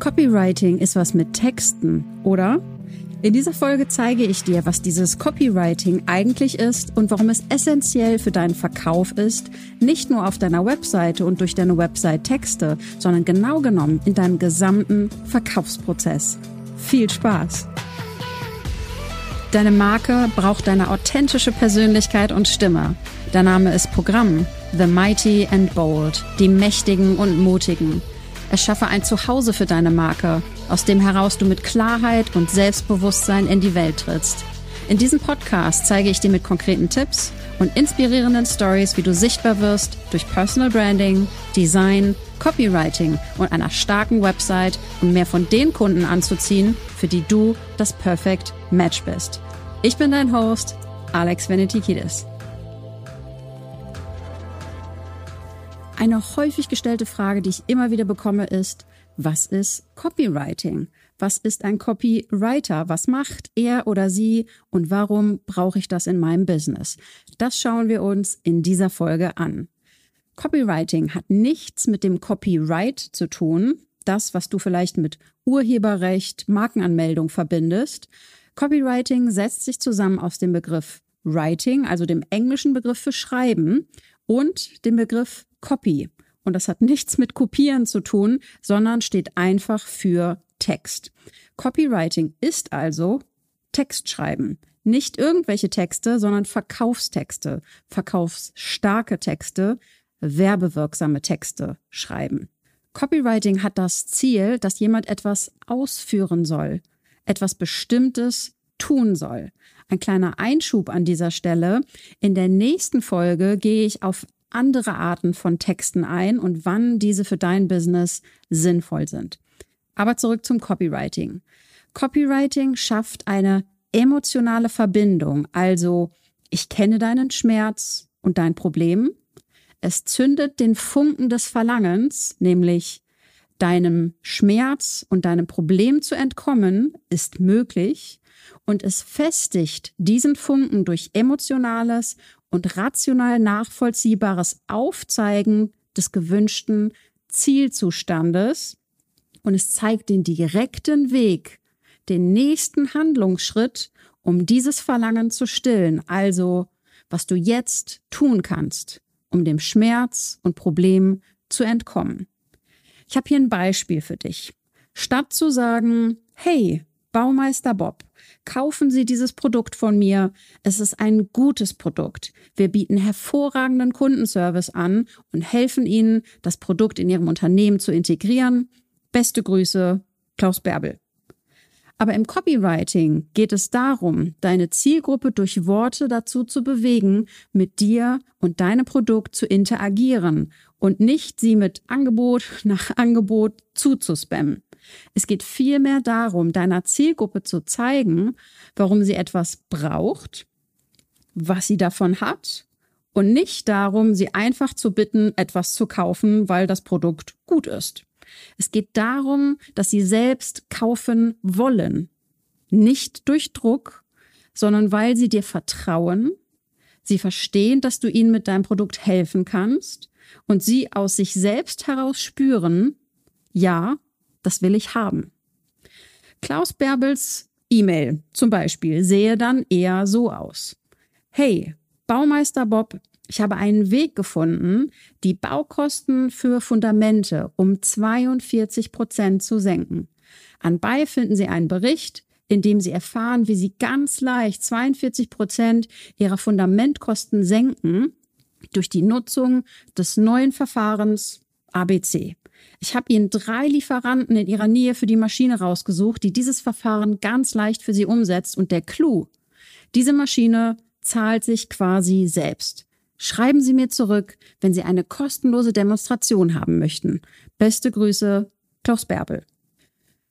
Copywriting ist was mit Texten, oder? In dieser Folge zeige ich dir, was dieses Copywriting eigentlich ist und warum es essentiell für deinen Verkauf ist, nicht nur auf deiner Webseite und durch deine Website Texte, sondern genau genommen in deinem gesamten Verkaufsprozess. Viel Spaß! Deine Marke braucht deine authentische Persönlichkeit und Stimme. Der Name ist Programm, The Mighty and Bold, die Mächtigen und Mutigen. Erschaffe ein Zuhause für deine Marke, aus dem heraus du mit Klarheit und Selbstbewusstsein in die Welt trittst. In diesem Podcast zeige ich dir mit konkreten Tipps und inspirierenden Stories, wie du sichtbar wirst durch Personal Branding, Design, Copywriting und einer starken Website, um mehr von den Kunden anzuziehen, für die du das Perfect Match bist. Ich bin dein Host, Alex Venetikidis. Eine häufig gestellte Frage, die ich immer wieder bekomme, ist, was ist Copywriting? Was ist ein Copywriter? Was macht er oder sie und warum brauche ich das in meinem Business? Das schauen wir uns in dieser Folge an. Copywriting hat nichts mit dem Copyright zu tun, das, was du vielleicht mit Urheberrecht, Markenanmeldung verbindest. Copywriting setzt sich zusammen aus dem Begriff Writing, also dem englischen Begriff für Schreiben, und dem Begriff Copy. Und das hat nichts mit Kopieren zu tun, sondern steht einfach für Text. Copywriting ist also Textschreiben. Nicht irgendwelche Texte, sondern Verkaufstexte, verkaufsstarke Texte, werbewirksame Texte schreiben. Copywriting hat das Ziel, dass jemand etwas ausführen soll, etwas Bestimmtes tun soll. Ein kleiner Einschub an dieser Stelle. In der nächsten Folge gehe ich auf andere Arten von Texten ein und wann diese für dein Business sinnvoll sind. Aber zurück zum Copywriting. Copywriting schafft eine emotionale Verbindung, also ich kenne deinen Schmerz und dein Problem. Es zündet den Funken des Verlangens, nämlich deinem Schmerz und deinem Problem zu entkommen, ist möglich und es festigt diesen Funken durch emotionales und rational nachvollziehbares Aufzeigen des gewünschten Zielzustandes und es zeigt den direkten Weg, den nächsten Handlungsschritt, um dieses Verlangen zu stillen, also was du jetzt tun kannst, um dem Schmerz und Problem zu entkommen. Ich habe hier ein Beispiel für dich. Statt zu sagen, hey, Baumeister Bob, kaufen Sie dieses Produkt von mir. Es ist ein gutes Produkt. Wir bieten hervorragenden Kundenservice an und helfen Ihnen, das Produkt in Ihrem Unternehmen zu integrieren. Beste Grüße, Klaus Bärbel. Aber im Copywriting geht es darum, deine Zielgruppe durch Worte dazu zu bewegen, mit dir und deinem Produkt zu interagieren und nicht sie mit Angebot nach Angebot zuzuspammen. Es geht vielmehr darum, deiner Zielgruppe zu zeigen, warum sie etwas braucht, was sie davon hat und nicht darum, sie einfach zu bitten, etwas zu kaufen, weil das Produkt gut ist. Es geht darum, dass sie selbst kaufen wollen. Nicht durch Druck, sondern weil sie dir vertrauen, sie verstehen, dass du ihnen mit deinem Produkt helfen kannst und sie aus sich selbst heraus spüren, ja, das will ich haben. Klaus Bärbels E-Mail zum Beispiel sehe dann eher so aus. Hey, Baumeister Bob, ich habe einen Weg gefunden, die Baukosten für Fundamente um 42 Prozent zu senken. Anbei finden Sie einen Bericht, in dem Sie erfahren, wie Sie ganz leicht 42 Prozent Ihrer Fundamentkosten senken durch die Nutzung des neuen Verfahrens ABC. Ich habe Ihnen drei Lieferanten in Ihrer Nähe für die Maschine rausgesucht, die dieses Verfahren ganz leicht für Sie umsetzt. Und der Clou, diese Maschine zahlt sich quasi selbst. Schreiben Sie mir zurück, wenn Sie eine kostenlose Demonstration haben möchten. Beste Grüße, Klaus Bärbel.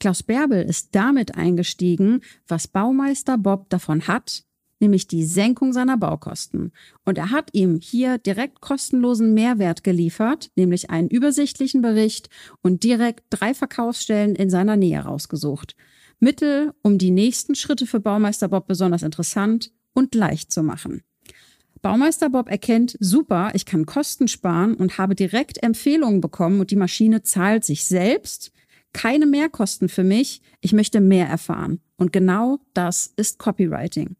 Klaus Bärbel ist damit eingestiegen, was Baumeister Bob davon hat, nämlich die Senkung seiner Baukosten. Und er hat ihm hier direkt kostenlosen Mehrwert geliefert, nämlich einen übersichtlichen Bericht und direkt drei Verkaufsstellen in seiner Nähe rausgesucht. Mittel, um die nächsten Schritte für Baumeister Bob besonders interessant und leicht zu machen. Baumeister Bob erkennt, super, ich kann Kosten sparen und habe direkt Empfehlungen bekommen und die Maschine zahlt sich selbst, keine Mehrkosten für mich, ich möchte mehr erfahren. Und genau das ist Copywriting.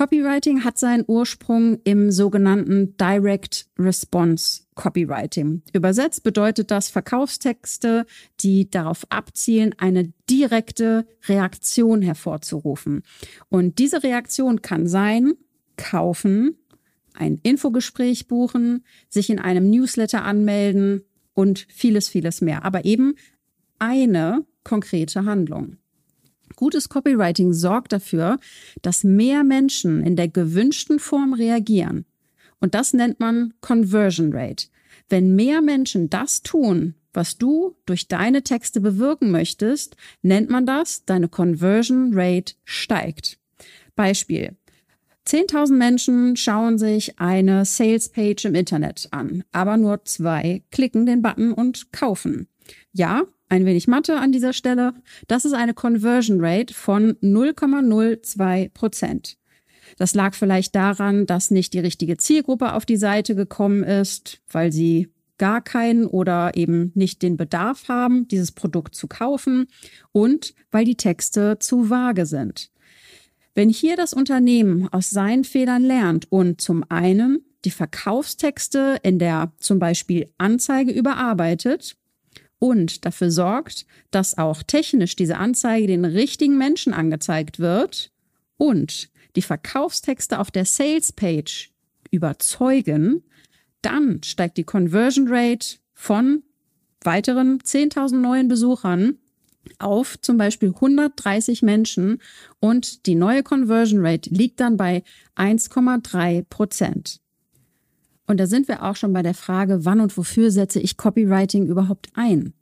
Copywriting hat seinen Ursprung im sogenannten Direct Response Copywriting. Übersetzt bedeutet das Verkaufstexte, die darauf abzielen, eine direkte Reaktion hervorzurufen. Und diese Reaktion kann sein, kaufen, ein Infogespräch buchen, sich in einem Newsletter anmelden und vieles, vieles mehr. Aber eben eine konkrete Handlung. Gutes Copywriting sorgt dafür, dass mehr Menschen in der gewünschten Form reagieren. Und das nennt man Conversion Rate. Wenn mehr Menschen das tun, was du durch deine Texte bewirken möchtest, nennt man das, deine Conversion Rate steigt. Beispiel. 10.000 Menschen schauen sich eine Sales Page im Internet an, aber nur zwei klicken den Button und kaufen. Ja, ein wenig Mathe an dieser Stelle. Das ist eine Conversion Rate von 0,02 Prozent. Das lag vielleicht daran, dass nicht die richtige Zielgruppe auf die Seite gekommen ist, weil sie gar keinen oder eben nicht den Bedarf haben, dieses Produkt zu kaufen und weil die Texte zu vage sind. Wenn hier das Unternehmen aus seinen Fehlern lernt und zum einen die Verkaufstexte in der zum Beispiel Anzeige überarbeitet und dafür sorgt, dass auch technisch diese Anzeige den richtigen Menschen angezeigt wird und die Verkaufstexte auf der Sales Page überzeugen, dann steigt die Conversion Rate von weiteren 10.000 neuen Besuchern auf zum Beispiel 130 Menschen und die neue Conversion Rate liegt dann bei 1,3 Prozent. Und da sind wir auch schon bei der Frage, wann und wofür setze ich Copywriting überhaupt ein?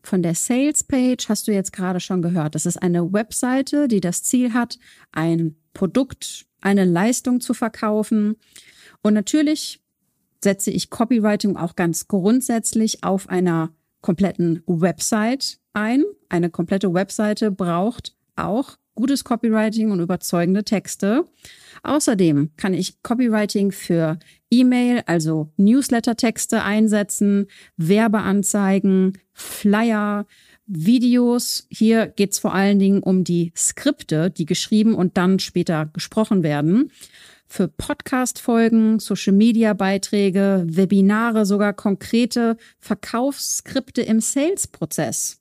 Von der Sales Page hast du jetzt gerade schon gehört. Das ist eine Webseite, die das Ziel hat, ein Produkt, eine Leistung zu verkaufen. Und natürlich setze ich Copywriting auch ganz grundsätzlich auf einer kompletten Website ein. Eine komplette Webseite braucht auch gutes Copywriting und überzeugende Texte. Außerdem kann ich Copywriting für E-Mail, also Newsletter-Texte einsetzen, Werbeanzeigen, Flyer, Videos. Hier geht es vor allen Dingen um die Skripte, die geschrieben und dann später gesprochen werden. Für Podcast-Folgen, Social-Media-Beiträge, Webinare, sogar konkrete Verkaufsskripte im Sales-Prozess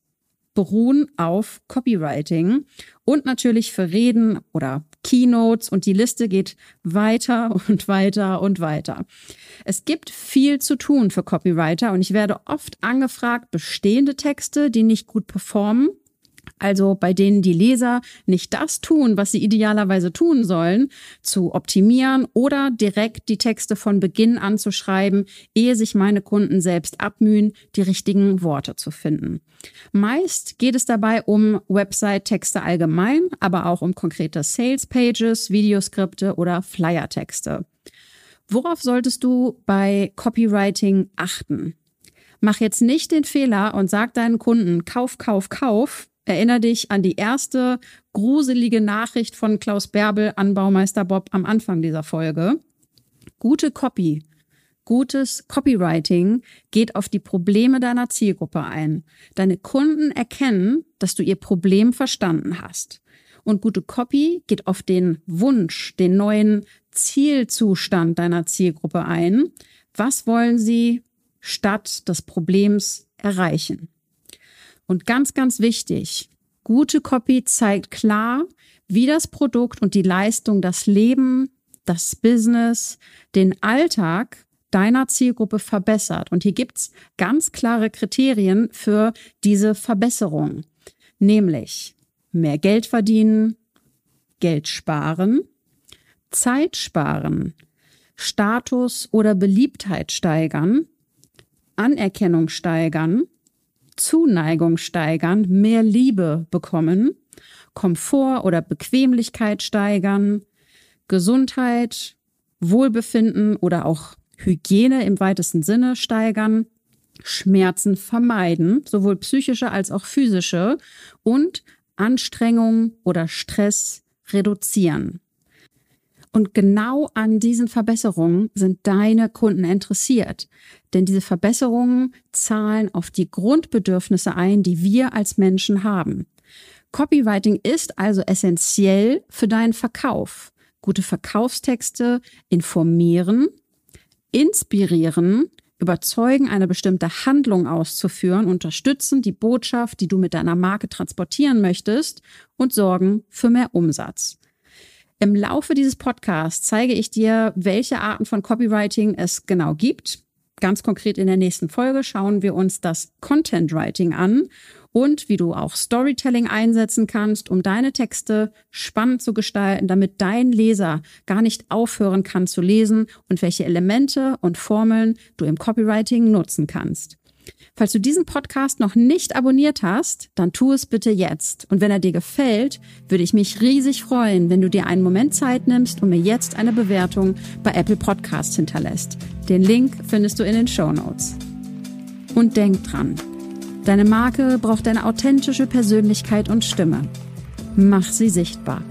beruhen auf Copywriting und natürlich für Reden oder Keynotes und die Liste geht weiter und weiter und weiter. Es gibt viel zu tun für Copywriter und ich werde oft angefragt, bestehende Texte, die nicht gut performen, also bei denen die Leser nicht das tun, was sie idealerweise tun sollen, zu optimieren oder direkt die Texte von Beginn an zu schreiben, ehe sich meine Kunden selbst abmühen, die richtigen Worte zu finden. Meist geht es dabei um Website-Texte allgemein, aber auch um konkrete Sales-Pages, Videoskripte oder Flyer-Texte. Worauf solltest du bei Copywriting achten? Mach jetzt nicht den Fehler und sag deinen Kunden, kauf, kauf, kauf, Erinner dich an die erste gruselige Nachricht von Klaus Bärbel an Baumeister Bob am Anfang dieser Folge. Gute Copy, gutes Copywriting geht auf die Probleme deiner Zielgruppe ein. Deine Kunden erkennen, dass du ihr Problem verstanden hast. Und gute Copy geht auf den Wunsch, den neuen Zielzustand deiner Zielgruppe ein. Was wollen sie statt des Problems erreichen? Und ganz, ganz wichtig, gute Copy zeigt klar, wie das Produkt und die Leistung das Leben, das Business, den Alltag deiner Zielgruppe verbessert. Und hier gibt's ganz klare Kriterien für diese Verbesserung, nämlich mehr Geld verdienen, Geld sparen, Zeit sparen, Status oder Beliebtheit steigern, Anerkennung steigern, Zuneigung steigern, mehr Liebe bekommen, Komfort oder Bequemlichkeit steigern, Gesundheit, Wohlbefinden oder auch Hygiene im weitesten Sinne steigern, Schmerzen vermeiden, sowohl psychische als auch physische und Anstrengung oder Stress reduzieren. Und genau an diesen Verbesserungen sind deine Kunden interessiert. Denn diese Verbesserungen zahlen auf die Grundbedürfnisse ein, die wir als Menschen haben. Copywriting ist also essentiell für deinen Verkauf. Gute Verkaufstexte informieren, inspirieren, überzeugen, eine bestimmte Handlung auszuführen, unterstützen die Botschaft, die du mit deiner Marke transportieren möchtest und sorgen für mehr Umsatz. Im Laufe dieses Podcasts zeige ich dir, welche Arten von Copywriting es genau gibt. Ganz konkret in der nächsten Folge schauen wir uns das Content Writing an und wie du auch Storytelling einsetzen kannst, um deine Texte spannend zu gestalten, damit dein Leser gar nicht aufhören kann zu lesen und welche Elemente und Formeln du im Copywriting nutzen kannst. Falls du diesen Podcast noch nicht abonniert hast, dann tu es bitte jetzt. Und wenn er dir gefällt, würde ich mich riesig freuen, wenn du dir einen Moment Zeit nimmst und mir jetzt eine Bewertung bei Apple Podcasts hinterlässt. Den Link findest du in den Show Notes. Und denk dran, Deine Marke braucht eine authentische Persönlichkeit und Stimme. Mach sie sichtbar.